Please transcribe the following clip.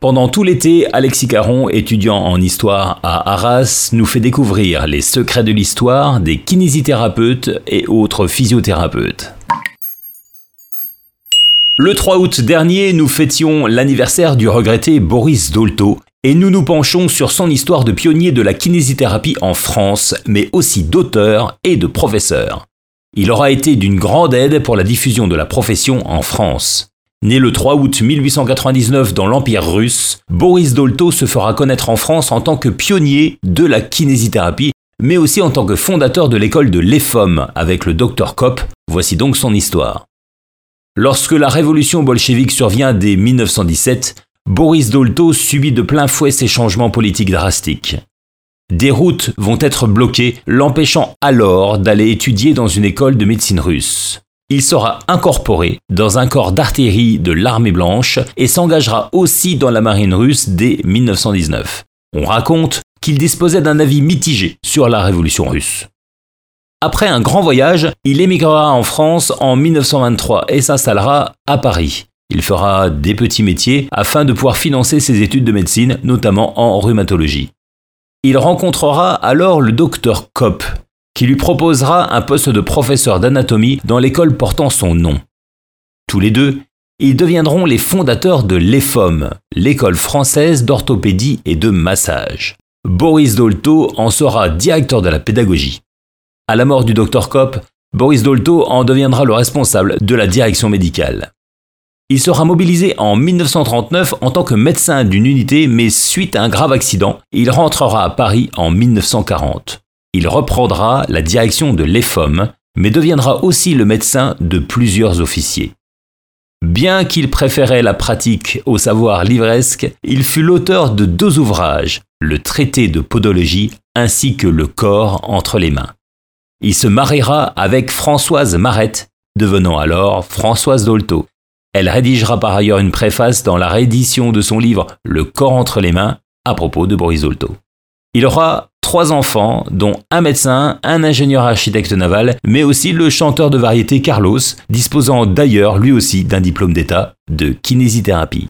Pendant tout l'été, Alexis Caron, étudiant en histoire à Arras, nous fait découvrir les secrets de l'histoire des kinésithérapeutes et autres physiothérapeutes. Le 3 août dernier, nous fêtions l'anniversaire du regretté Boris Dolto et nous nous penchons sur son histoire de pionnier de la kinésithérapie en France, mais aussi d'auteur et de professeur. Il aura été d'une grande aide pour la diffusion de la profession en France. Né le 3 août 1899 dans l'Empire russe, Boris Dolto se fera connaître en France en tant que pionnier de la kinésithérapie, mais aussi en tant que fondateur de l'école de l'EFOM avec le Dr Kopp. Voici donc son histoire. Lorsque la révolution bolchevique survient dès 1917, Boris Dolto subit de plein fouet ces changements politiques drastiques. Des routes vont être bloquées, l'empêchant alors d'aller étudier dans une école de médecine russe il sera incorporé dans un corps d'artillerie de l'armée blanche et s'engagera aussi dans la marine russe dès 1919. On raconte qu'il disposait d'un avis mitigé sur la révolution russe. Après un grand voyage, il émigrera en France en 1923 et s'installera à Paris. Il fera des petits métiers afin de pouvoir financer ses études de médecine, notamment en rhumatologie. Il rencontrera alors le docteur Kopp, qui lui proposera un poste de professeur d'anatomie dans l'école portant son nom. Tous les deux, ils deviendront les fondateurs de l'EFOM, l'école française d'orthopédie et de massage. Boris Dolto en sera directeur de la pédagogie. À la mort du docteur Kopp, Boris Dolto en deviendra le responsable de la direction médicale. Il sera mobilisé en 1939 en tant que médecin d'une unité, mais suite à un grave accident, il rentrera à Paris en 1940. Il reprendra la direction de l'EFOM, mais deviendra aussi le médecin de plusieurs officiers. Bien qu'il préférait la pratique au savoir livresque, il fut l'auteur de deux ouvrages, le traité de podologie ainsi que le corps entre les mains. Il se mariera avec Françoise Marette, devenant alors Françoise Dolto. Elle rédigera par ailleurs une préface dans la réédition de son livre Le corps entre les mains à propos de Boris Dolto. Il aura trois enfants, dont un médecin, un ingénieur architecte naval, mais aussi le chanteur de variété Carlos, disposant d'ailleurs lui aussi d'un diplôme d'État de kinésithérapie.